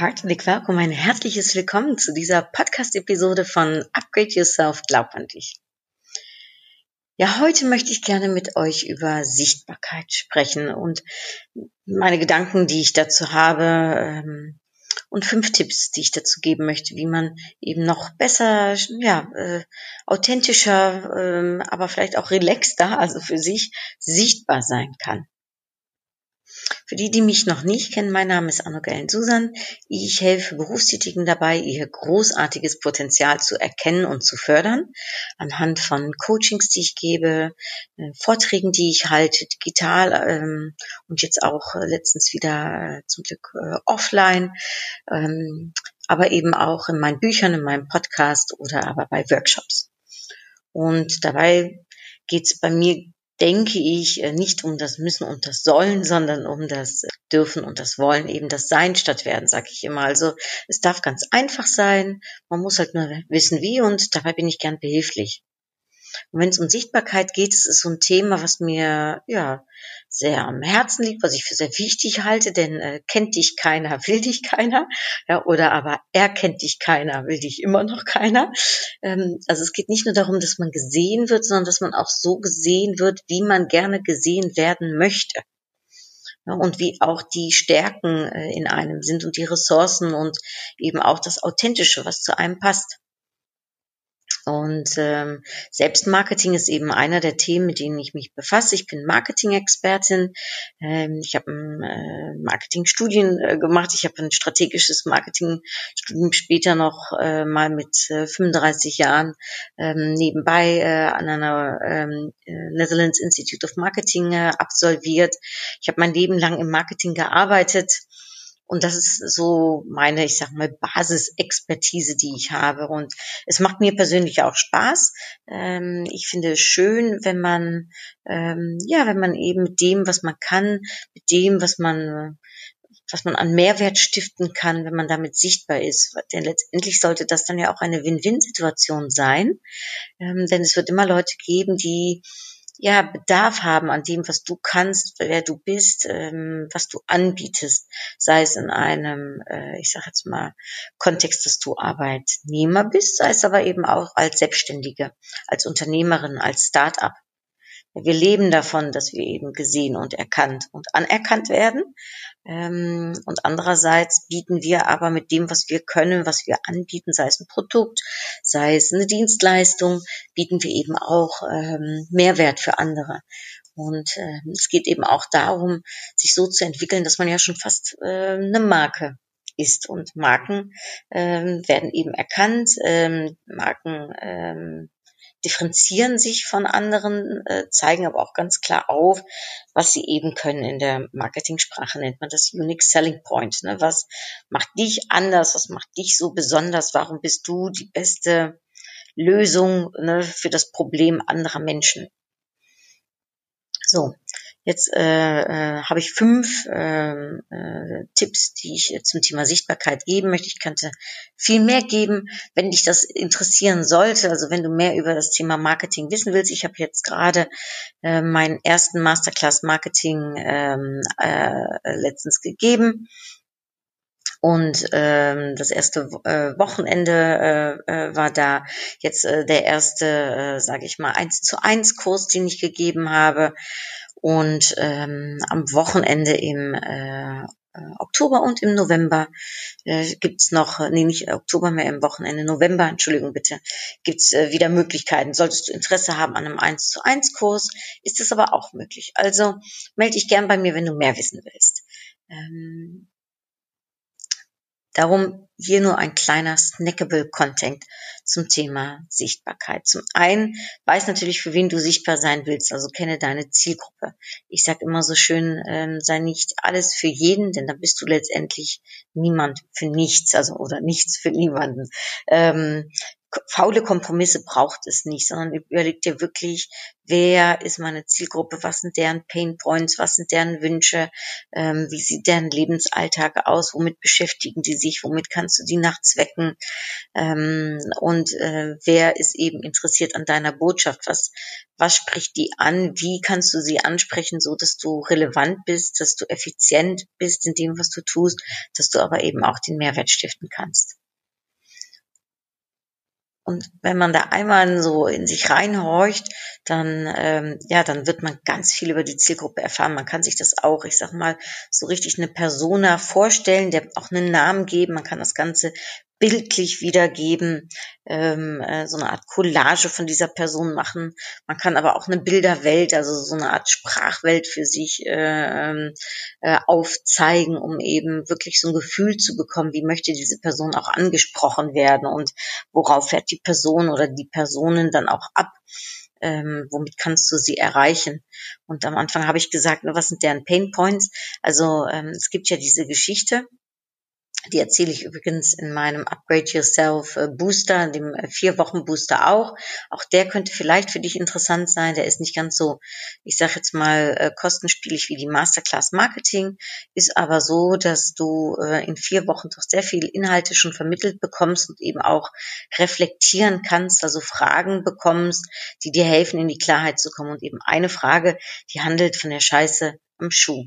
Herzlich willkommen, ein herzliches Willkommen zu dieser Podcast-Episode von Upgrade Yourself, glaub an dich. Ja, heute möchte ich gerne mit euch über Sichtbarkeit sprechen und meine Gedanken, die ich dazu habe ähm, und fünf Tipps, die ich dazu geben möchte, wie man eben noch besser, ja, äh, authentischer, ähm, aber vielleicht auch relaxter, also für sich sichtbar sein kann. Für die, die mich noch nicht kennen, mein Name ist Anno Gellen Susan. Ich helfe Berufstätigen dabei, ihr großartiges Potenzial zu erkennen und zu fördern, anhand von Coachings, die ich gebe, äh, Vorträgen, die ich halte, digital ähm, und jetzt auch äh, letztens wieder äh, zum Glück äh, offline, ähm, aber eben auch in meinen Büchern, in meinem Podcast oder aber bei Workshops. Und dabei geht es bei mir denke ich, äh, nicht um das Müssen und das Sollen, sondern um das Dürfen und das Wollen, eben das Sein statt Werden, sage ich immer. Also es darf ganz einfach sein, man muss halt nur wissen wie und dabei bin ich gern behilflich. Und wenn es um Sichtbarkeit geht, es ist so ein Thema, was mir ja sehr am Herzen liegt, was ich für sehr wichtig halte, denn äh, kennt dich keiner, will dich keiner, ja, oder aber erkennt dich keiner, will dich immer noch keiner. Ähm, also es geht nicht nur darum, dass man gesehen wird, sondern dass man auch so gesehen wird, wie man gerne gesehen werden möchte. Und wie auch die Stärken äh, in einem sind und die Ressourcen und eben auch das Authentische, was zu einem passt. Und ähm, Selbstmarketing ist eben einer der Themen, mit denen ich mich befasse. Ich bin Marketing-Expertin. Ähm, ich habe äh, Marketingstudien äh, gemacht. Ich habe ein strategisches Marketingstudium später noch äh, mal mit äh, 35 Jahren ähm, nebenbei äh, an einer ähm, äh, Netherlands Institute of Marketing äh, absolviert. Ich habe mein Leben lang im Marketing gearbeitet und das ist so meine, ich sag mal, Basisexpertise, die ich habe. Und es macht mir persönlich auch Spaß. Ähm, ich finde es schön, wenn man, ähm, ja, wenn man eben mit dem, was man kann, mit dem, was man, was man an Mehrwert stiften kann, wenn man damit sichtbar ist. Denn letztendlich sollte das dann ja auch eine Win-Win-Situation sein. Ähm, denn es wird immer Leute geben, die ja, Bedarf haben an dem, was du kannst, wer du bist, ähm, was du anbietest, sei es in einem, äh, ich sage jetzt mal, Kontext, dass du Arbeitnehmer bist, sei es aber eben auch als Selbstständige, als Unternehmerin, als Start-up. Wir leben davon, dass wir eben gesehen und erkannt und anerkannt werden. Ähm, und andererseits bieten wir aber mit dem, was wir können, was wir anbieten, sei es ein Produkt, sei es eine Dienstleistung, bieten wir eben auch ähm, Mehrwert für andere. Und äh, es geht eben auch darum, sich so zu entwickeln, dass man ja schon fast eine Marke ist. Und Marken ähm, werden eben erkannt. Ähm, Marken ähm, differenzieren sich von anderen, äh, zeigen aber auch ganz klar auf, was sie eben können. In der Marketingsprache nennt man das Unique Selling Point. Ne? Was macht dich anders? Was macht dich so besonders? Warum bist du die beste Lösung ne, für das Problem anderer Menschen? So, Jetzt äh, äh, habe ich fünf äh, äh, Tipps, die ich zum Thema Sichtbarkeit geben möchte. Ich könnte viel mehr geben, wenn dich das interessieren sollte. Also wenn du mehr über das Thema Marketing wissen willst. Ich habe jetzt gerade äh, meinen ersten Masterclass Marketing ähm, äh, letztens gegeben. Und ähm, das erste äh, Wochenende äh, äh, war da jetzt äh, der erste, äh, sage ich mal, eins zu eins Kurs, den ich gegeben habe. Und ähm, am Wochenende im äh, Oktober und im November äh, gibt's noch, nee, nicht Oktober mehr, im Wochenende, November, Entschuldigung bitte, gibt's äh, wieder Möglichkeiten. Solltest du Interesse haben an einem 1 zu 1 Kurs, ist das aber auch möglich. Also melde dich gern bei mir, wenn du mehr wissen willst. Ähm, Darum hier nur ein kleiner snackable Content zum Thema Sichtbarkeit. Zum einen weiß natürlich, für wen du sichtbar sein willst, also kenne deine Zielgruppe. Ich sage immer so schön, ähm, sei nicht alles für jeden, denn dann bist du letztendlich niemand für nichts, also oder nichts für niemanden. Ähm, faule Kompromisse braucht es nicht, sondern überleg dir wirklich, wer ist meine Zielgruppe, was sind deren Pain Points, was sind deren Wünsche, ähm, wie sieht deren Lebensalltag aus, womit beschäftigen die sich, womit kannst du die nachts wecken ähm, und äh, wer ist eben interessiert an deiner Botschaft, was, was spricht die an, wie kannst du sie ansprechen, so dass du relevant bist, dass du effizient bist in dem, was du tust, dass du aber eben auch den Mehrwert stiften kannst. Und wenn man da einmal so in sich reinhorcht, dann ähm, ja, dann wird man ganz viel über die Zielgruppe erfahren. Man kann sich das auch, ich sag mal, so richtig eine Persona vorstellen, der auch einen Namen geben. Man kann das Ganze bildlich wiedergeben, ähm, äh, so eine Art Collage von dieser Person machen. Man kann aber auch eine Bilderwelt, also so eine Art Sprachwelt für sich äh, äh, aufzeigen, um eben wirklich so ein Gefühl zu bekommen, wie möchte diese Person auch angesprochen werden und worauf fährt die Person oder die Personen dann auch ab. Ähm, womit kannst du sie erreichen? Und am Anfang habe ich gesagt, was sind deren Pain Points? Also ähm, es gibt ja diese Geschichte, die erzähle ich übrigens in meinem Upgrade Yourself äh, Booster, dem äh, vier Wochen Booster auch. Auch der könnte vielleicht für dich interessant sein. Der ist nicht ganz so, ich sage jetzt mal, äh, kostenspielig wie die Masterclass Marketing, ist aber so, dass du in vier Wochen doch sehr viele Inhalte schon vermittelt bekommst und eben auch reflektieren kannst, also Fragen bekommst, die dir helfen, in die Klarheit zu kommen. Und eben eine Frage, die handelt von der Scheiße am Schuh.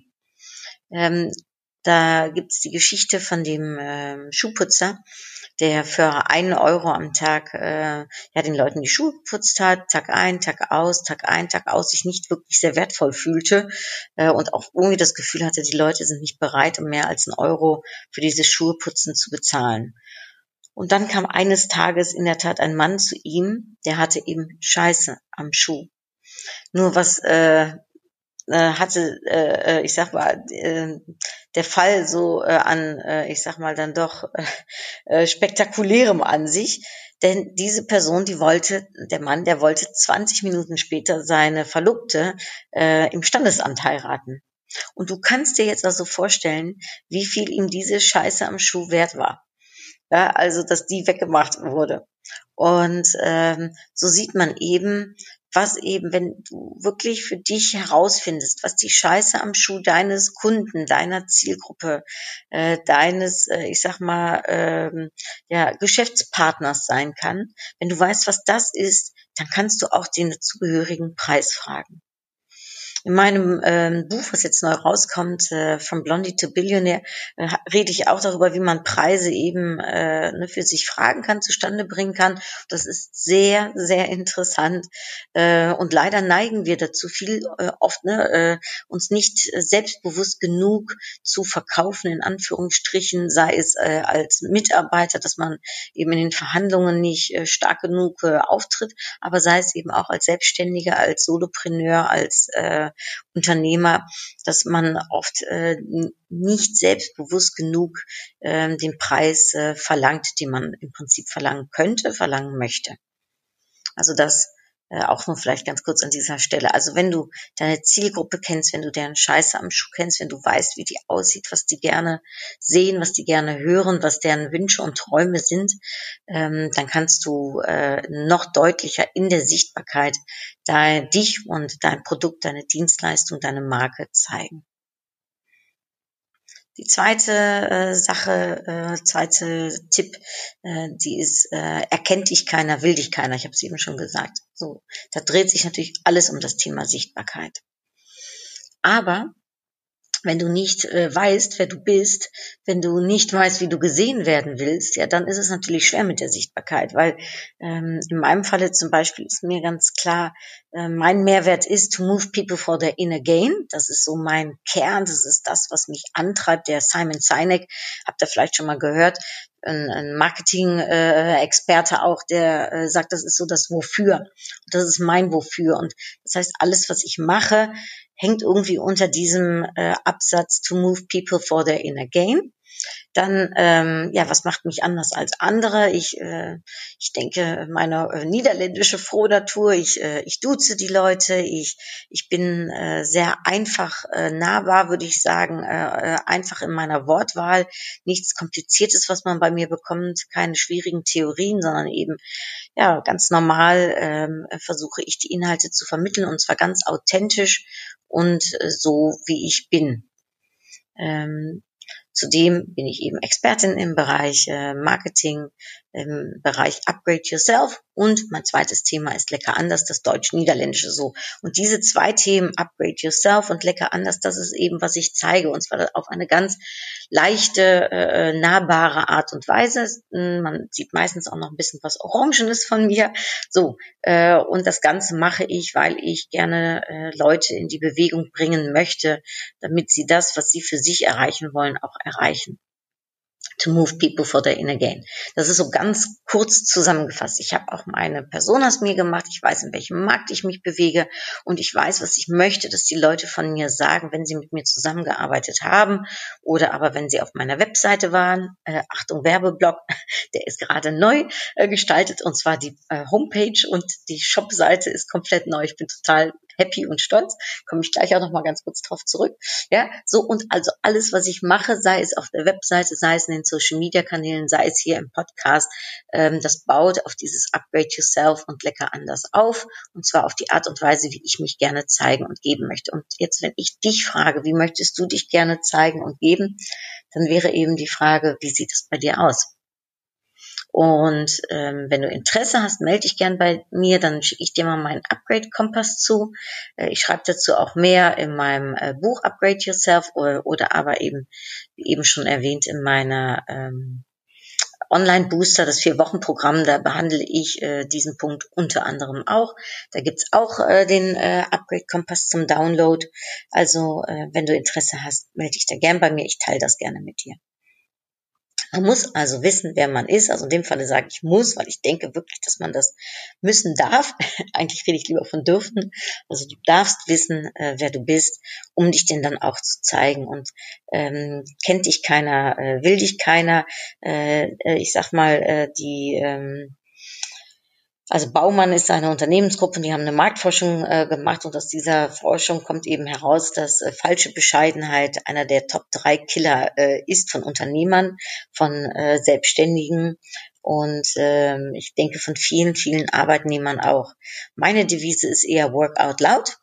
Ähm, da gibt's die Geschichte von dem äh, Schuhputzer, der für einen Euro am Tag äh, ja den Leuten die Schuhe geputzt hat, Tag ein, Tag aus, Tag ein, Tag aus, sich nicht wirklich sehr wertvoll fühlte äh, und auch irgendwie das Gefühl hatte, die Leute sind nicht bereit, um mehr als einen Euro für dieses Schuheputzen zu bezahlen. Und dann kam eines Tages in der Tat ein Mann zu ihm, der hatte eben Scheiße am Schuh. Nur was äh, äh, hatte, äh, äh, ich sag mal, äh, der Fall so äh, an, äh, ich sag mal, dann doch äh, spektakulärem an sich. Denn diese Person, die wollte, der Mann, der wollte 20 Minuten später seine Verlobte äh, im Standesamt heiraten. Und du kannst dir jetzt also vorstellen, wie viel ihm diese Scheiße am Schuh wert war. Ja, also, dass die weggemacht wurde. Und ähm, so sieht man eben, was eben, wenn du wirklich für dich herausfindest, was die Scheiße am Schuh deines Kunden, deiner Zielgruppe, äh, deines, äh, ich sag mal, ähm, ja, Geschäftspartners sein kann, wenn du weißt, was das ist, dann kannst du auch den dazugehörigen Preis fragen. In meinem ähm, Buch, was jetzt neu rauskommt, äh, From Blondie to Billionaire, äh, rede ich auch darüber, wie man Preise eben äh, ne, für sich fragen kann, zustande bringen kann. Das ist sehr, sehr interessant. Äh, und leider neigen wir dazu viel äh, oft, ne, äh, uns nicht selbstbewusst genug zu verkaufen, in Anführungsstrichen, sei es äh, als Mitarbeiter, dass man eben in den Verhandlungen nicht äh, stark genug äh, auftritt, aber sei es eben auch als Selbstständiger, als Solopreneur, als äh, Unternehmer, dass man oft äh, nicht selbstbewusst genug äh, den Preis äh, verlangt, den man im Prinzip verlangen könnte, verlangen möchte. Also das äh, auch nur vielleicht ganz kurz an dieser Stelle. Also wenn du deine Zielgruppe kennst, wenn du deren Scheiße am Schuh kennst, wenn du weißt, wie die aussieht, was die gerne sehen, was die gerne hören, was deren Wünsche und Träume sind, ähm, dann kannst du äh, noch deutlicher in der Sichtbarkeit dein, dich und dein Produkt, deine Dienstleistung, deine Marke zeigen. Die zweite äh, Sache, äh, zweite Tipp, äh, die ist, äh, erkennt dich keiner, will dich keiner. Ich habe es eben schon gesagt. So, da dreht sich natürlich alles um das Thema Sichtbarkeit. Aber wenn du nicht äh, weißt, wer du bist, wenn du nicht weißt, wie du gesehen werden willst, ja, dann ist es natürlich schwer mit der Sichtbarkeit, weil ähm, in meinem Falle zum Beispiel ist mir ganz klar, äh, mein Mehrwert ist to move people for their inner gain. Das ist so mein Kern, das ist das, was mich antreibt. Der Simon Sinek, habt ihr vielleicht schon mal gehört, ein, ein Marketing-Experte äh, auch, der äh, sagt, das ist so das Wofür. Das ist mein Wofür. Und das heißt, alles, was ich mache, hängt irgendwie unter diesem äh, Absatz to move people for their inner gain. Dann, ähm, ja, was macht mich anders als andere? Ich, äh, ich denke, meine äh, niederländische Frohnatur, ich, äh, ich duze die Leute, ich, ich bin äh, sehr einfach äh, nahbar, würde ich sagen, äh, äh, einfach in meiner Wortwahl, nichts Kompliziertes, was man bei mir bekommt, keine schwierigen Theorien, sondern eben ja ganz normal ähm, versuche ich die Inhalte zu vermitteln und zwar ganz authentisch und äh, so wie ich bin. Ähm, Zudem bin ich eben Expertin im Bereich äh, Marketing, im Bereich Upgrade Yourself und mein zweites Thema ist Lecker anders, das Deutsch-Niederländische so. Und diese zwei Themen, Upgrade Yourself und Lecker anders, das ist eben, was ich zeige und zwar auf eine ganz leichte, äh, nahbare Art und Weise. Man sieht meistens auch noch ein bisschen was Orangenes von mir. So, äh, und das Ganze mache ich, weil ich gerne äh, Leute in die Bewegung bringen möchte, damit sie das, was sie für sich erreichen wollen, auch erreichen to move people for their inner gain. Das ist so ganz kurz zusammengefasst. Ich habe auch meine Personas mir gemacht. Ich weiß, in welchem Markt ich mich bewege und ich weiß, was ich möchte, dass die Leute von mir sagen, wenn sie mit mir zusammengearbeitet haben oder aber wenn sie auf meiner Webseite waren. Äh, Achtung, Werbeblock, der ist gerade neu äh, gestaltet und zwar die äh, Homepage und die Shopseite ist komplett neu. Ich bin total happy und stolz. Komme ich gleich auch noch mal ganz kurz drauf zurück. Ja, so und also alles, was ich mache, sei es auf der Webseite, sei es in den Social Media Kanälen, sei es hier im Podcast, ähm, das baut auf dieses Upgrade Yourself und lecker anders auf und zwar auf die Art und Weise, wie ich mich gerne zeigen und geben möchte. Und jetzt, wenn ich dich frage, wie möchtest du dich gerne zeigen und geben, dann wäre eben die Frage, wie sieht es bei dir aus? Und ähm, wenn du Interesse hast, melde dich gern bei mir, dann schicke ich dir mal meinen Upgrade-Kompass zu. Äh, ich schreibe dazu auch mehr in meinem äh, Buch Upgrade Yourself oder, oder aber eben, wie eben schon erwähnt, in meiner ähm, Online-Booster, das Vier-Wochen-Programm, da behandle ich äh, diesen Punkt unter anderem auch. Da gibt's auch äh, den äh, Upgrade-Kompass zum Download. Also äh, wenn du Interesse hast, melde dich da gern bei mir. Ich teile das gerne mit dir. Man muss also wissen, wer man ist. Also in dem Falle sage ich muss, weil ich denke wirklich, dass man das müssen darf. Eigentlich rede ich lieber von dürfen. Also du darfst wissen, äh, wer du bist, um dich denn dann auch zu zeigen. Und ähm, kennt dich keiner, äh, will dich keiner. Äh, äh ich sag mal, äh, die ähm, also Baumann ist eine Unternehmensgruppe, die haben eine Marktforschung äh, gemacht und aus dieser Forschung kommt eben heraus, dass äh, falsche Bescheidenheit einer der Top drei Killer äh, ist von Unternehmern, von äh, Selbstständigen und ähm, ich denke von vielen, vielen Arbeitnehmern auch. Meine Devise ist eher Work out loud.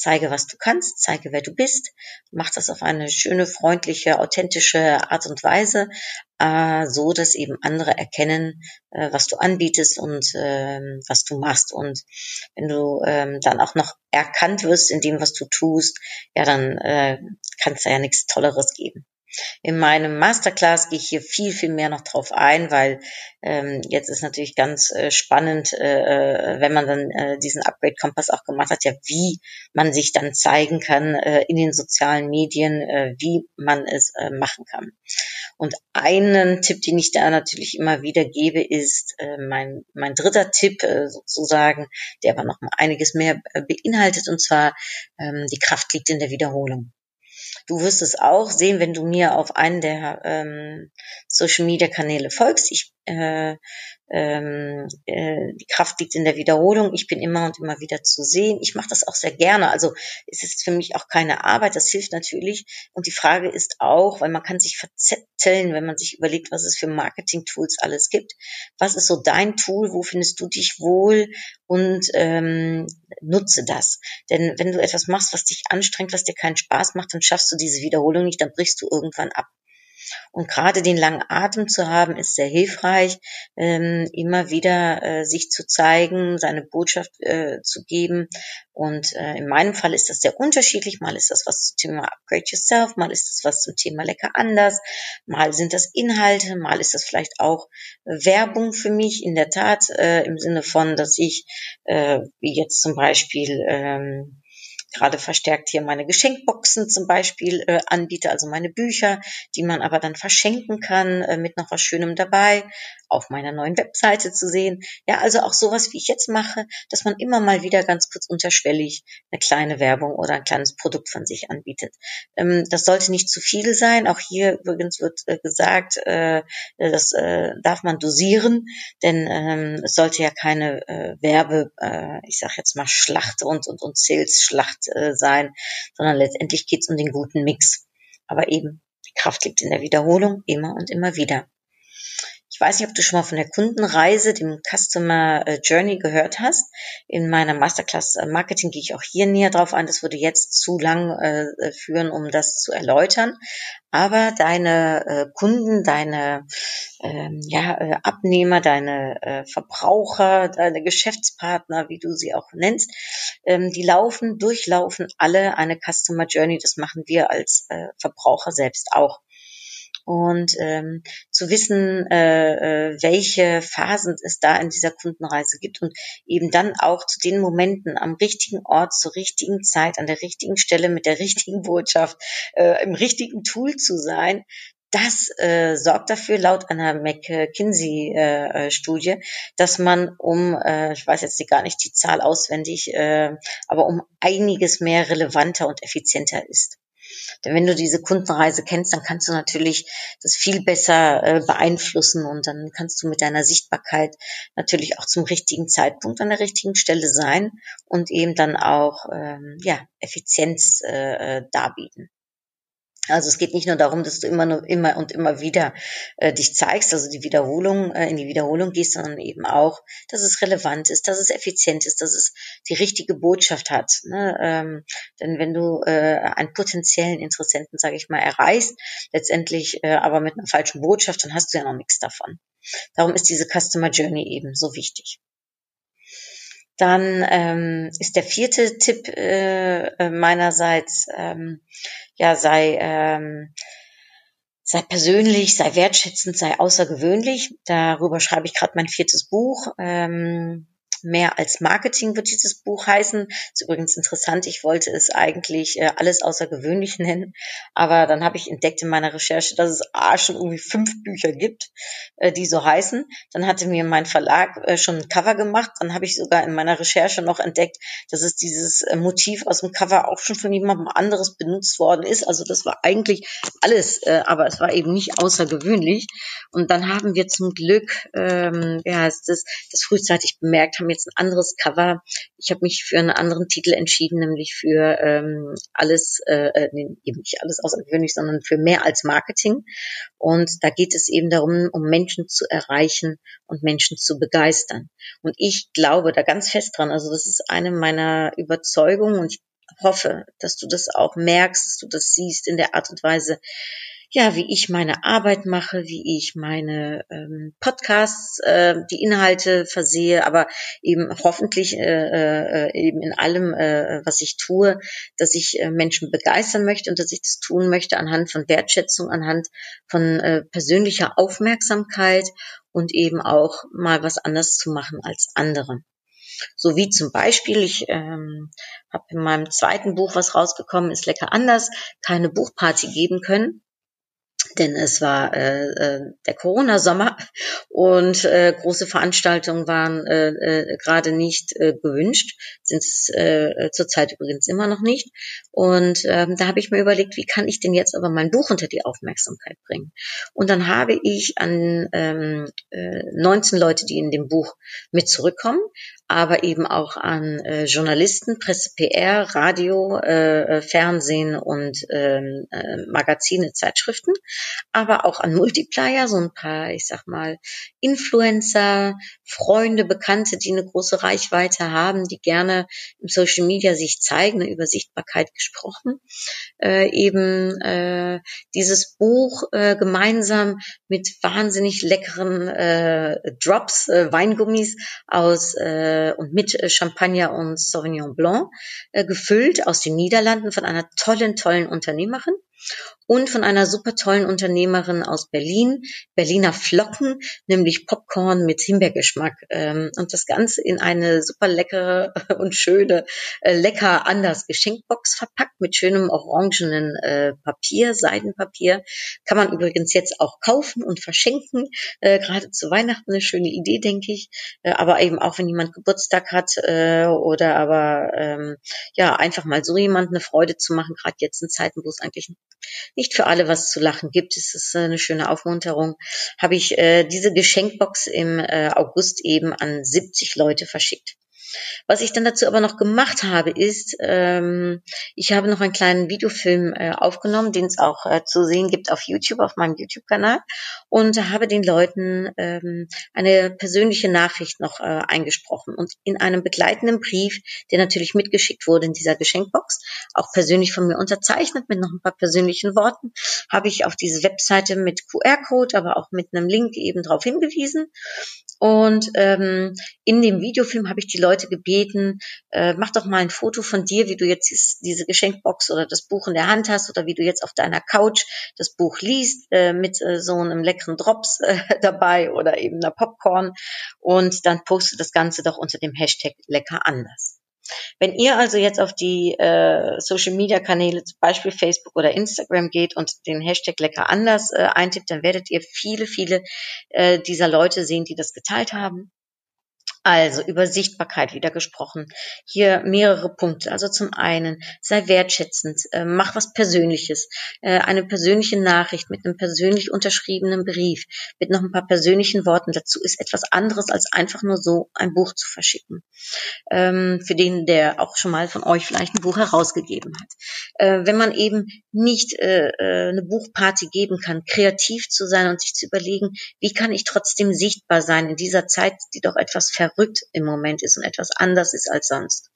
Zeige, was du kannst, zeige, wer du bist, mach das auf eine schöne, freundliche, authentische Art und Weise, äh, so dass eben andere erkennen, äh, was du anbietest und ähm, was du machst. Und wenn du ähm, dann auch noch erkannt wirst in dem, was du tust, ja, dann äh, kann es da ja nichts Tolleres geben. In meinem Masterclass gehe ich hier viel, viel mehr noch drauf ein, weil ähm, jetzt ist natürlich ganz äh, spannend, äh, äh, wenn man dann äh, diesen Upgrade-Kompass auch gemacht hat, ja, wie man sich dann zeigen kann äh, in den sozialen Medien, äh, wie man es äh, machen kann. Und einen Tipp, den ich da natürlich immer wieder gebe, ist äh, mein, mein dritter Tipp äh, sozusagen, der aber noch einiges mehr äh, beinhaltet, und zwar ähm, die Kraft liegt in der Wiederholung. Du wirst es auch sehen, wenn du mir auf einen der ähm, Social Media Kanäle folgst. Ich äh, ähm, äh, die Kraft liegt in der Wiederholung. Ich bin immer und immer wieder zu sehen. Ich mache das auch sehr gerne. Also es ist für mich auch keine Arbeit. Das hilft natürlich. Und die Frage ist auch, weil man kann sich verzetteln, wenn man sich überlegt, was es für Marketing-Tools alles gibt. Was ist so dein Tool? Wo findest du dich wohl? Und ähm, nutze das. Denn wenn du etwas machst, was dich anstrengt, was dir keinen Spaß macht, dann schaffst du diese Wiederholung nicht, dann brichst du irgendwann ab. Und gerade den langen Atem zu haben, ist sehr hilfreich, ähm, immer wieder äh, sich zu zeigen, seine Botschaft äh, zu geben. Und äh, in meinem Fall ist das sehr unterschiedlich. Mal ist das was zum Thema Upgrade Yourself, mal ist das was zum Thema Lecker anders, mal sind das Inhalte, mal ist das vielleicht auch Werbung für mich. In der Tat äh, im Sinne von, dass ich, äh, wie jetzt zum Beispiel, ähm, gerade verstärkt hier meine Geschenkboxen zum Beispiel äh, anbiete, also meine Bücher, die man aber dann verschenken kann äh, mit noch was Schönem dabei, auf meiner neuen Webseite zu sehen. Ja, also auch sowas, wie ich jetzt mache, dass man immer mal wieder ganz kurz unterschwellig eine kleine Werbung oder ein kleines Produkt von sich anbietet. Ähm, das sollte nicht zu viel sein. Auch hier übrigens wird äh, gesagt, äh, das äh, darf man dosieren, denn ähm, es sollte ja keine äh, Werbe, äh, ich sag jetzt mal Schlacht und und und Sales-Schlacht äh, sein, sondern letztendlich geht es um den guten Mix. Aber eben die Kraft liegt in der Wiederholung immer und immer wieder. Ich weiß nicht, ob du schon mal von der Kundenreise, dem Customer äh, Journey gehört hast. In meiner Masterclass äh, Marketing gehe ich auch hier näher drauf ein. Das würde jetzt zu lang äh, führen, um das zu erläutern. Aber deine äh, Kunden, deine ähm, ja, äh, Abnehmer, deine äh, Verbraucher, deine Geschäftspartner, wie du sie auch nennst, ähm, die laufen, durchlaufen alle eine Customer Journey. Das machen wir als äh, Verbraucher selbst auch und ähm, zu wissen, äh, äh, welche Phasen es da in dieser Kundenreise gibt und eben dann auch zu den Momenten am richtigen Ort, zur richtigen Zeit, an der richtigen Stelle mit der richtigen Botschaft, äh, im richtigen Tool zu sein, das äh, sorgt dafür, laut einer McKinsey-Studie, äh, dass man um, äh, ich weiß jetzt gar nicht die Zahl auswendig, äh, aber um einiges mehr relevanter und effizienter ist. Denn wenn du diese Kundenreise kennst, dann kannst du natürlich das viel besser äh, beeinflussen und dann kannst du mit deiner Sichtbarkeit natürlich auch zum richtigen Zeitpunkt an der richtigen Stelle sein und eben dann auch ähm, ja, Effizienz äh, äh darbieten. Also es geht nicht nur darum, dass du immer nur immer und immer wieder äh, dich zeigst, also die Wiederholung äh, in die Wiederholung gehst, sondern eben auch, dass es relevant ist, dass es effizient ist, dass es die richtige Botschaft hat. Ne? Ähm, denn wenn du äh, einen potenziellen Interessenten, sage ich mal, erreichst, letztendlich äh, aber mit einer falschen Botschaft, dann hast du ja noch nichts davon. Darum ist diese Customer Journey eben so wichtig. Dann ähm, ist der vierte Tipp äh, äh meinerseits, ähm, ja, sei, ähm, sei persönlich, sei wertschätzend, sei außergewöhnlich. Darüber schreibe ich gerade mein viertes Buch. Ähm, mehr als Marketing wird dieses Buch heißen. Ist übrigens interessant. Ich wollte es eigentlich äh, alles außergewöhnlich nennen, aber dann habe ich entdeckt in meiner Recherche, dass es A, schon irgendwie fünf Bücher gibt, äh, die so heißen. Dann hatte mir mein Verlag äh, schon ein Cover gemacht. Dann habe ich sogar in meiner Recherche noch entdeckt, dass es dieses äh, Motiv aus dem Cover auch schon von jemandem anderes benutzt worden ist. Also das war eigentlich alles, äh, aber es war eben nicht außergewöhnlich. Und dann haben wir zum Glück, ähm, ja, heißt das, das frühzeitig bemerkt haben, haben jetzt ein anderes Cover. Ich habe mich für einen anderen Titel entschieden, nämlich für ähm, alles, äh, äh, nee, eben nicht alles außergewöhnlich, sondern für mehr als Marketing. Und da geht es eben darum, um Menschen zu erreichen und Menschen zu begeistern. Und ich glaube da ganz fest dran. Also das ist eine meiner Überzeugungen und ich hoffe, dass du das auch merkst, dass du das siehst in der Art und Weise, ja, wie ich meine Arbeit mache, wie ich meine ähm, Podcasts, äh, die Inhalte versehe, aber eben hoffentlich äh, äh, eben in allem, äh, was ich tue, dass ich äh, Menschen begeistern möchte und dass ich das tun möchte anhand von Wertschätzung, anhand von äh, persönlicher Aufmerksamkeit und eben auch mal was anders zu machen als andere. So wie zum Beispiel, ich ähm, habe in meinem zweiten Buch, was rausgekommen ist, lecker anders, keine Buchparty geben können denn es war äh, äh, der Corona-Sommer und äh, große Veranstaltungen waren äh, äh, gerade nicht äh, gewünscht, sind es äh, zurzeit übrigens immer noch nicht. Und ähm, da habe ich mir überlegt, wie kann ich denn jetzt aber mein Buch unter die Aufmerksamkeit bringen? Und dann habe ich an ähm, äh, 19 Leute, die in dem Buch mit zurückkommen, aber eben auch an äh, Journalisten, Presse, PR, Radio, äh, äh, Fernsehen und ähm, äh, Magazine, Zeitschriften, aber auch an Multiplier, so ein paar, ich sag mal, Influencer, Freunde, Bekannte, die eine große Reichweite haben, die gerne im Social Media sich zeigen, über Sichtbarkeit gesprochen, äh, eben äh, dieses Buch äh, gemeinsam mit wahnsinnig leckeren äh, Drops, äh, Weingummis aus äh, äh, und mit äh, Champagner und Sauvignon Blanc äh, gefüllt aus den Niederlanden von einer tollen, tollen Unternehmerin. Und von einer super tollen Unternehmerin aus Berlin, Berliner Flocken, nämlich Popcorn mit Himbeergeschmack. Ähm, und das Ganze in eine super leckere und schöne, äh, lecker anders Geschenkbox verpackt mit schönem orangenen äh, Papier, Seidenpapier. Kann man übrigens jetzt auch kaufen und verschenken. Äh, Gerade zu Weihnachten eine schöne Idee, denke ich. Aber eben auch, wenn jemand Geburtstag hat oder aber ähm, ja einfach mal so jemand eine Freude zu machen, gerade jetzt in Zeiten, wo es eigentlich nicht für alle was zu lachen gibt. Es ist eine schöne Aufmunterung. Habe ich äh, diese Geschenkbox im äh, August eben an 70 Leute verschickt. Was ich dann dazu aber noch gemacht habe, ist, ähm, ich habe noch einen kleinen Videofilm äh, aufgenommen, den es auch äh, zu sehen gibt auf YouTube, auf meinem YouTube-Kanal und habe den Leuten ähm, eine persönliche Nachricht noch äh, eingesprochen und in einem begleitenden Brief, der natürlich mitgeschickt wurde in dieser Geschenkbox, auch persönlich von mir unterzeichnet mit noch ein paar persönlichen Worten, habe ich auf diese Webseite mit QR-Code, aber auch mit einem Link eben darauf hingewiesen und ähm, in dem Videofilm habe ich die Leute gebeten, äh, mach doch mal ein Foto von dir, wie du jetzt diese Geschenkbox oder das Buch in der Hand hast oder wie du jetzt auf deiner Couch das Buch liest äh, mit äh, so einem leckeren Drops äh, dabei oder eben einer Popcorn und dann poste das Ganze doch unter dem Hashtag lecker anders. Wenn ihr also jetzt auf die äh, Social Media Kanäle, zum Beispiel Facebook oder Instagram geht und den Hashtag lecker anders äh, eintippt, dann werdet ihr viele, viele äh, dieser Leute sehen, die das geteilt haben. Also über Sichtbarkeit wieder gesprochen. Hier mehrere Punkte. Also zum einen, sei wertschätzend, äh, mach was Persönliches, äh, eine persönliche Nachricht mit einem persönlich unterschriebenen Brief, mit noch ein paar persönlichen Worten dazu ist etwas anderes als einfach nur so ein Buch zu verschicken. Ähm, für den, der auch schon mal von euch vielleicht ein Buch herausgegeben hat. Äh, wenn man eben nicht äh, äh eine Buchparty geben kann, kreativ zu sein und sich zu überlegen, wie kann ich trotzdem sichtbar sein in dieser Zeit, die doch etwas ver verrückt im Moment ist und etwas anders ist als sonst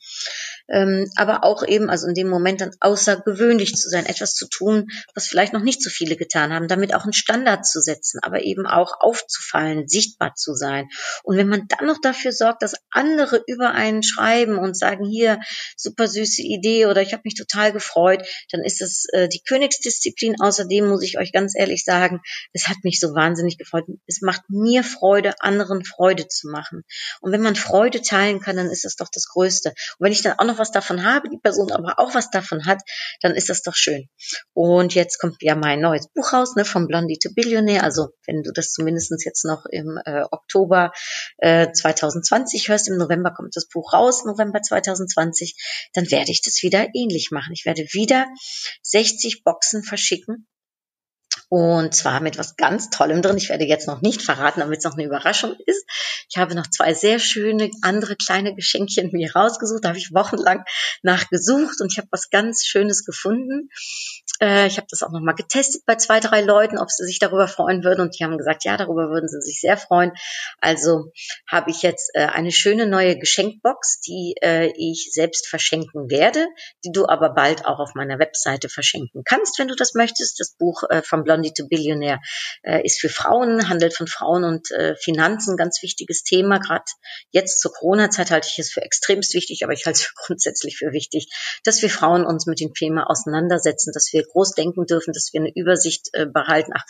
ähm, aber auch eben, also in dem Moment dann außergewöhnlich zu sein, etwas zu tun, was vielleicht noch nicht so viele getan haben, damit auch einen Standard zu setzen, aber eben auch aufzufallen, sichtbar zu sein. Und wenn man dann noch dafür sorgt, dass andere über einen schreiben und sagen, hier, super süße Idee oder ich habe mich total gefreut, dann ist das äh, die Königsdisziplin. Außerdem muss ich euch ganz ehrlich sagen, es hat mich so wahnsinnig gefreut. Es macht mir Freude, anderen Freude zu machen. Und wenn man Freude teilen kann, dann ist das doch das Größte. Und wenn ich dann auch noch was davon habe, die Person aber auch was davon hat, dann ist das doch schön. Und jetzt kommt ja mein neues Buch raus, ne, vom Blondie to Billionaire. Also wenn du das zumindest jetzt noch im äh, Oktober äh, 2020 hörst, im November kommt das Buch raus, November 2020, dann werde ich das wieder ähnlich machen. Ich werde wieder 60 Boxen verschicken und zwar mit was ganz Tollem drin. Ich werde jetzt noch nicht verraten, damit es noch eine Überraschung ist. Ich habe noch zwei sehr schöne andere kleine Geschenkchen mir rausgesucht. Da habe ich wochenlang nachgesucht und ich habe was ganz Schönes gefunden. Äh, ich habe das auch nochmal getestet bei zwei, drei Leuten, ob sie sich darüber freuen würden. Und die haben gesagt, ja, darüber würden sie sich sehr freuen. Also habe ich jetzt äh, eine schöne neue Geschenkbox, die äh, ich selbst verschenken werde, die du aber bald auch auf meiner Webseite verschenken kannst, wenn du das möchtest. Das Buch äh, vom Blondie to Billionaire äh, ist für Frauen, handelt von Frauen und äh, Finanzen, ganz wichtiges Thema. Gerade jetzt zur Corona-Zeit halte ich es für extremst wichtig, aber ich halte es grundsätzlich für wichtig, dass wir Frauen uns mit dem Thema auseinandersetzen, dass wir groß denken dürfen, dass wir eine Übersicht äh, behalten. Ach,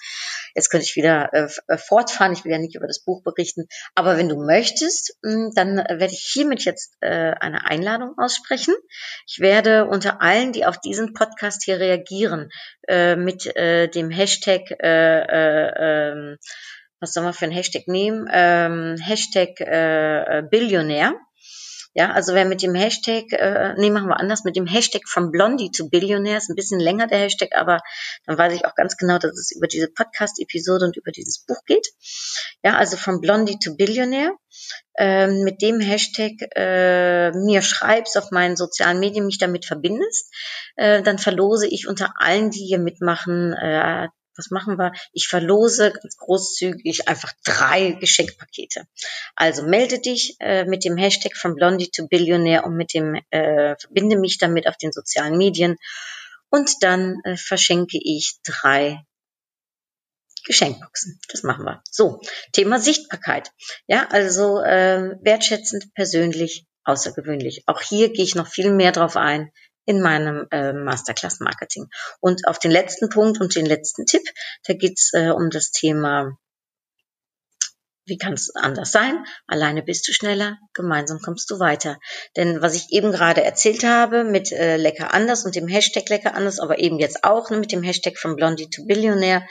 jetzt könnte ich wieder äh, äh fortfahren. Ich will ja nicht über das Buch berichten. Aber wenn du möchtest, hm, dann werde ich hiermit jetzt äh, eine Einladung aussprechen. Ich werde unter allen, die auf diesen Podcast hier reagieren, äh, mit äh, dem Hashtag, äh, äh, äh, was soll man für ein Hashtag nehmen? Ähm, Hashtag äh, äh Billionär ja, also wer mit dem Hashtag, äh, nee, machen wir anders, mit dem Hashtag from Blondie to Billionaire, ist ein bisschen länger der Hashtag, aber dann weiß ich auch ganz genau, dass es über diese Podcast-Episode und über dieses Buch geht. Ja, also from Blondie to Billionaire. Ähm, mit dem Hashtag äh, mir schreibst auf meinen sozialen Medien, mich damit verbindest, äh, dann verlose ich unter allen, die hier mitmachen, äh, was machen wir? Ich verlose ganz großzügig einfach drei Geschenkpakete. Also melde dich äh, mit dem Hashtag from Blondie to Billionaire und mit dem äh, verbinde mich damit auf den sozialen Medien und dann äh, verschenke ich drei Geschenkboxen. Das machen wir. So, Thema Sichtbarkeit. Ja, also äh, wertschätzend, persönlich, außergewöhnlich. Auch hier gehe ich noch viel mehr drauf ein in meinem äh, Masterclass Marketing. Und auf den letzten Punkt und den letzten Tipp, da geht's äh, um das Thema wie kann es anders sein? Alleine bist du schneller, gemeinsam kommst du weiter. Denn was ich eben gerade erzählt habe mit äh, Lecker anders und dem Hashtag Lecker anders, aber eben jetzt auch ne, mit dem Hashtag from Blondie to Billionaire,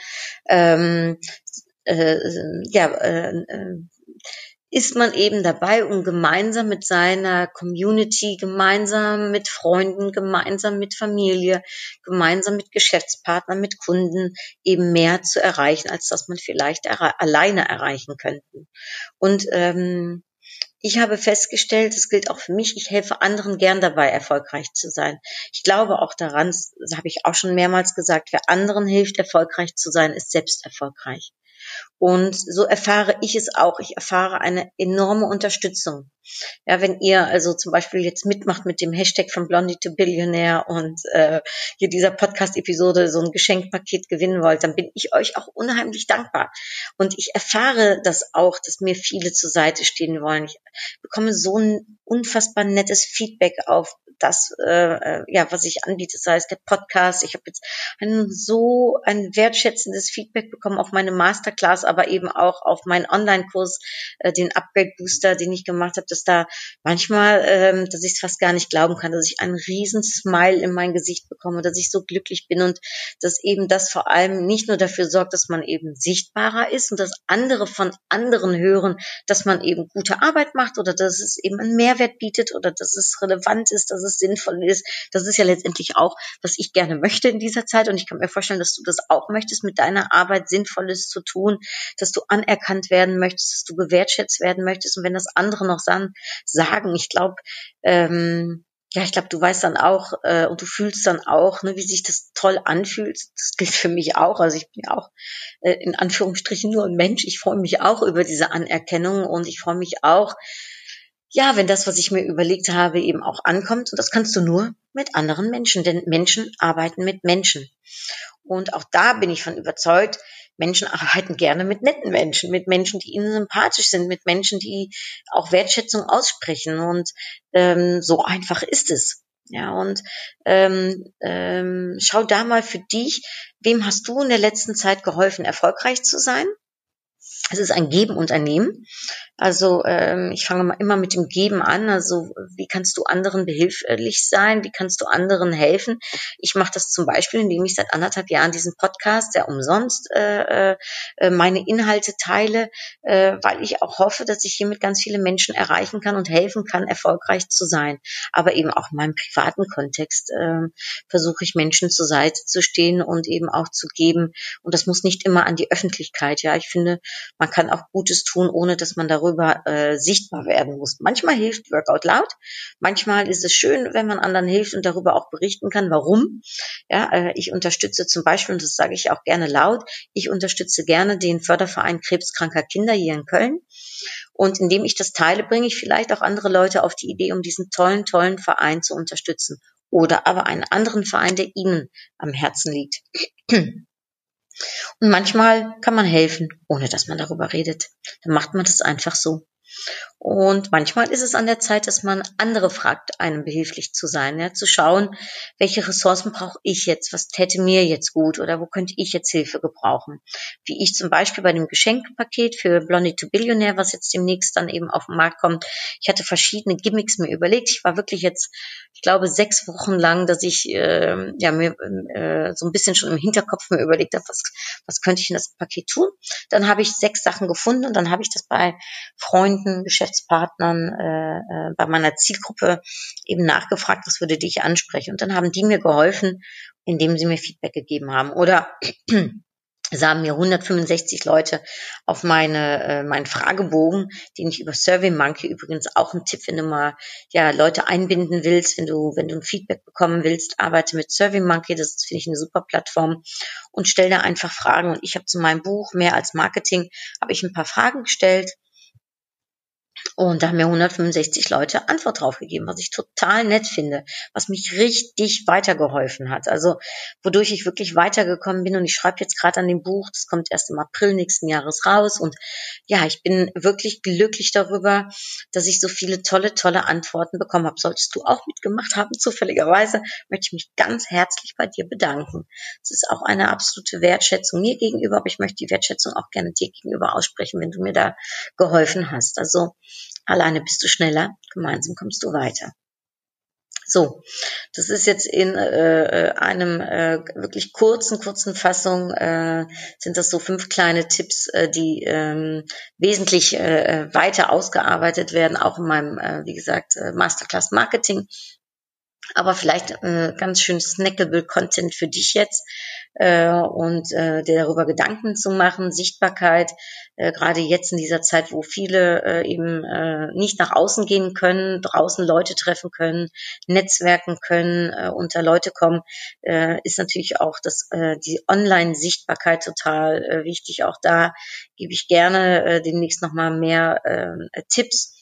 ähm, äh, ja, äh, äh, ist man eben dabei, um gemeinsam mit seiner Community, gemeinsam mit Freunden, gemeinsam mit Familie, gemeinsam mit Geschäftspartnern, mit Kunden eben mehr zu erreichen, als dass man vielleicht er alleine erreichen könnte. Und ähm, ich habe festgestellt, das gilt auch für mich, ich helfe anderen gern dabei, erfolgreich zu sein. Ich glaube auch daran, das habe ich auch schon mehrmals gesagt, wer anderen hilft, erfolgreich zu sein, ist selbst erfolgreich. Und so erfahre ich es auch. Ich erfahre eine enorme Unterstützung. Ja, wenn ihr also zum Beispiel jetzt mitmacht mit dem Hashtag von Blondie to Billionaire und äh, hier dieser Podcast-Episode so ein Geschenkpaket gewinnen wollt, dann bin ich euch auch unheimlich dankbar. Und ich erfahre das auch, dass mir viele zur Seite stehen wollen. Ich bekomme so ein unfassbar nettes Feedback auf das, äh, äh, ja, was ich anbiete, sei es der Podcast. Ich habe jetzt ein so ein wertschätzendes Feedback bekommen auf meine Masterclass, aber eben auch auf meinen Online-Kurs, äh, den Upgrade Booster, den ich gemacht habe, dass da manchmal, ähm, dass ich es fast gar nicht glauben kann, dass ich einen riesen Smile in mein Gesicht bekomme, dass ich so glücklich bin und dass eben das vor allem nicht nur dafür sorgt, dass man eben sichtbarer ist und dass andere von anderen hören, dass man eben gute Arbeit macht oder dass es eben einen Mehrwert bietet oder dass es relevant ist, dass es sinnvoll ist. Das ist ja letztendlich auch, was ich gerne möchte in dieser Zeit. Und ich kann mir vorstellen, dass du das auch möchtest, mit deiner Arbeit Sinnvolles zu tun, dass du anerkannt werden möchtest, dass du gewertschätzt werden möchtest. Und wenn das andere noch sagen, ich glaube, ähm, ja, ich glaube, du weißt dann auch äh, und du fühlst dann auch, ne, wie sich das toll anfühlt. Das gilt für mich auch. Also ich bin ja auch äh, in Anführungsstrichen nur ein Mensch. Ich freue mich auch über diese Anerkennung und ich freue mich auch, ja, wenn das, was ich mir überlegt habe, eben auch ankommt. Und das kannst du nur mit anderen Menschen, denn Menschen arbeiten mit Menschen. Und auch da bin ich von überzeugt, Menschen arbeiten gerne mit netten Menschen, mit Menschen, die ihnen sympathisch sind, mit Menschen, die auch Wertschätzung aussprechen. Und ähm, so einfach ist es. Ja, und ähm, ähm, schau da mal für dich, wem hast du in der letzten Zeit geholfen, erfolgreich zu sein? Es ist ein Geben und ein Nehmen. Also ähm, ich fange immer mit dem Geben an. Also wie kannst du anderen behilflich sein? Wie kannst du anderen helfen? Ich mache das zum Beispiel, indem ich seit anderthalb Jahren diesen Podcast, der umsonst äh, äh, meine Inhalte teile, äh, weil ich auch hoffe, dass ich hiermit ganz viele Menschen erreichen kann und helfen kann, erfolgreich zu sein. Aber eben auch in meinem privaten Kontext äh, versuche ich Menschen zur Seite zu stehen und eben auch zu geben. Und das muss nicht immer an die Öffentlichkeit. Ja, ich finde, man kann auch Gutes tun, ohne dass man darüber äh, sichtbar werden muss. Manchmal hilft Workout laut, manchmal ist es schön, wenn man anderen hilft und darüber auch berichten kann, warum. Ja, äh, ich unterstütze zum Beispiel, und das sage ich auch gerne laut, ich unterstütze gerne den Förderverein Krebskranker Kinder hier in Köln. Und indem ich das teile, bringe ich vielleicht auch andere Leute auf die Idee, um diesen tollen, tollen Verein zu unterstützen. Oder aber einen anderen Verein, der Ihnen am Herzen liegt. Und manchmal kann man helfen, ohne dass man darüber redet. Dann macht man das einfach so. Und manchmal ist es an der Zeit, dass man andere fragt, einem behilflich zu sein, ja, zu schauen, welche Ressourcen brauche ich jetzt, was täte mir jetzt gut oder wo könnte ich jetzt Hilfe gebrauchen. Wie ich zum Beispiel bei dem Geschenkpaket für Blondie to Billionaire, was jetzt demnächst dann eben auf den Markt kommt. Ich hatte verschiedene Gimmicks mir überlegt. Ich war wirklich jetzt, ich glaube, sechs Wochen lang, dass ich äh, ja mir äh, so ein bisschen schon im Hinterkopf mir überlegt habe, was, was könnte ich in das Paket tun. Dann habe ich sechs Sachen gefunden und dann habe ich das bei Freunden, Geschäftspartnern, Geschäftspartnern äh, äh, bei meiner Zielgruppe eben nachgefragt, was würde dich ansprechen. Und dann haben die mir geholfen, indem sie mir Feedback gegeben haben. Oder es haben mir 165 Leute auf meine äh, meinen Fragebogen, den ich über SurveyMonkey übrigens auch ein Tipp, wenn du mal ja Leute einbinden willst, wenn du wenn du ein Feedback bekommen willst, arbeite mit SurveyMonkey, das finde ich eine super Plattform und stell da einfach Fragen und ich habe zu meinem Buch mehr als Marketing habe ich ein paar Fragen gestellt Und da haben mir 165 Leute Antwort drauf gegeben, was ich total nett finde, was mich richtig weitergeholfen hat. Also wodurch ich wirklich weitergekommen bin und ich schreibe jetzt gerade an dem Buch, das kommt erst im April nächsten Jahres raus und ja, ich bin wirklich glücklich darüber, dass ich so viele tolle, tolle Antworten bekommen habe. Solltest du auch mitgemacht haben, zufälligerweise, möchte ich mich ganz herzlich bei dir bedanken. Es ist auch eine absolute Wertschätzung mir gegenüber, aber ich möchte die Wertschätzung auch gerne dir gegenüber aussprechen, wenn du mir da geholfen hast. Also Alleine bist du schneller, gemeinsam kommst du weiter. So, das ist jetzt in äh, äh, einem äh, wirklich kurzen, kurzen Fassung, äh, sind das so fünf kleine Tipps, äh, die ähm, wesentlich äh, äh weiter ausgearbeitet werden, auch in meinem, äh, wie gesagt, äh, Masterclass Marketing aber vielleicht äh, ganz schön snackable Content für dich jetzt äh, und äh, dir darüber Gedanken zu machen, Sichtbarkeit, äh, gerade jetzt in dieser Zeit, wo viele äh, eben äh, nicht nach außen gehen können, draußen Leute treffen können, netzwerken können, äh, unter Leute kommen, äh, ist natürlich auch das, äh, die Online-Sichtbarkeit total äh, wichtig. Auch da gebe ich gerne äh, demnächst nochmal mehr äh, Tipps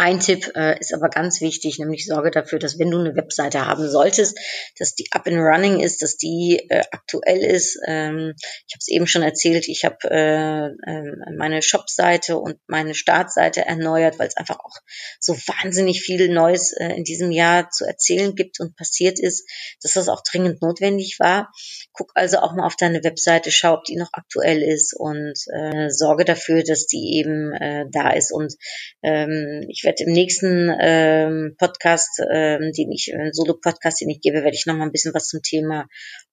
ein Tipp äh, ist aber ganz wichtig, nämlich sorge dafür, dass wenn du eine Webseite haben solltest, dass die up and running ist, dass die äh, aktuell ist. Ähm, ich habe es eben schon erzählt, ich habe äh, äh, meine Shopseite und meine Startseite erneuert, weil es einfach auch so wahnsinnig viel Neues äh, in diesem Jahr zu erzählen gibt und passiert ist, dass das auch dringend notwendig war. Guck also auch mal auf deine Webseite, schau, ob die noch aktuell ist und äh, sorge dafür, dass die eben äh, da ist. Und ähm, ich werde im nächsten ähm, Podcast, ähm, den ich, äh, Solo-Podcast, den ich gebe, werde ich noch mal ein bisschen was zum Thema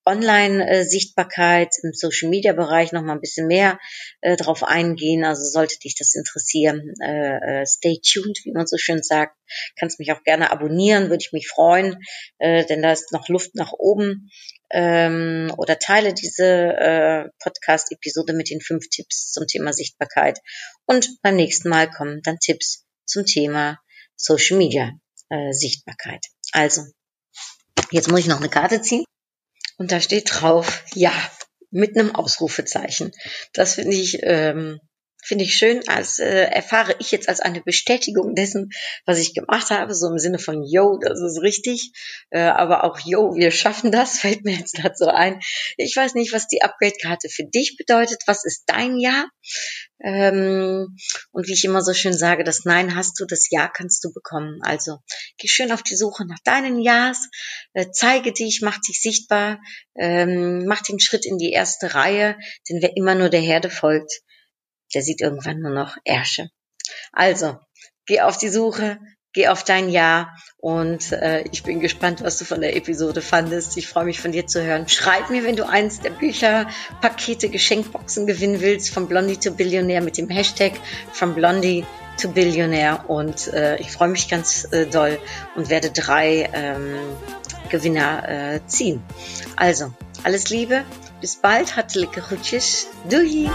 Online-Sichtbarkeit im Social-Media-Bereich noch mal ein bisschen mehr äh, drauf eingehen. Also sollte dich das interessieren, äh, äh, stay tuned, wie man so schön sagt. Kannst mich auch gerne abonnieren, würde ich mich freuen, äh, denn da ist noch Luft nach oben. Ähm, oder teile diese äh, Podcast-Episode mit den fünf Tipps zum Thema Sichtbarkeit. Und beim nächsten Mal kommen dann Tipps zum Thema Social Media äh, Sichtbarkeit. Also, jetzt muss ich noch eine Karte ziehen und da steht drauf, ja, mit einem Ausrufezeichen. Das finde ich ähm, finde ich schön, als äh, erfahre ich jetzt als eine Bestätigung dessen, was ich gemacht habe, so im Sinne von, yo, das ist richtig, äh, aber auch, yo, wir schaffen das, fällt mir jetzt dazu ein. Ich weiß nicht, was die Upgrade-Karte für dich bedeutet, was ist dein Jahr? Ähm, und wie ich immer so schön sage, das Nein hast du, das Ja kannst du bekommen. Also geh schön auf die Suche nach deinen Ja's, äh, zeige dich, mach dich sichtbar, ähm, mach den Schritt in die erste Reihe, denn wer immer nur der Herde folgt, der sieht irgendwann nur noch Ärsche. Also, geh auf die Suche, geh auf dein Ja und äh, ich bin gespannt, was du von der Episode fandest. Ich freue mich von dir zu hören. Schreib mir, wenn du eins der Bücher, Pakete, Geschenkboxen gewinnen willst, von Blondie to Billionär mit dem Hashtag from Blondie to Billionär und äh, ich freue mich ganz äh, doll und werde drei ähm, Gewinner äh, ziehen. Also, alles Liebe, bis bald, hartelijke groetjes, doei!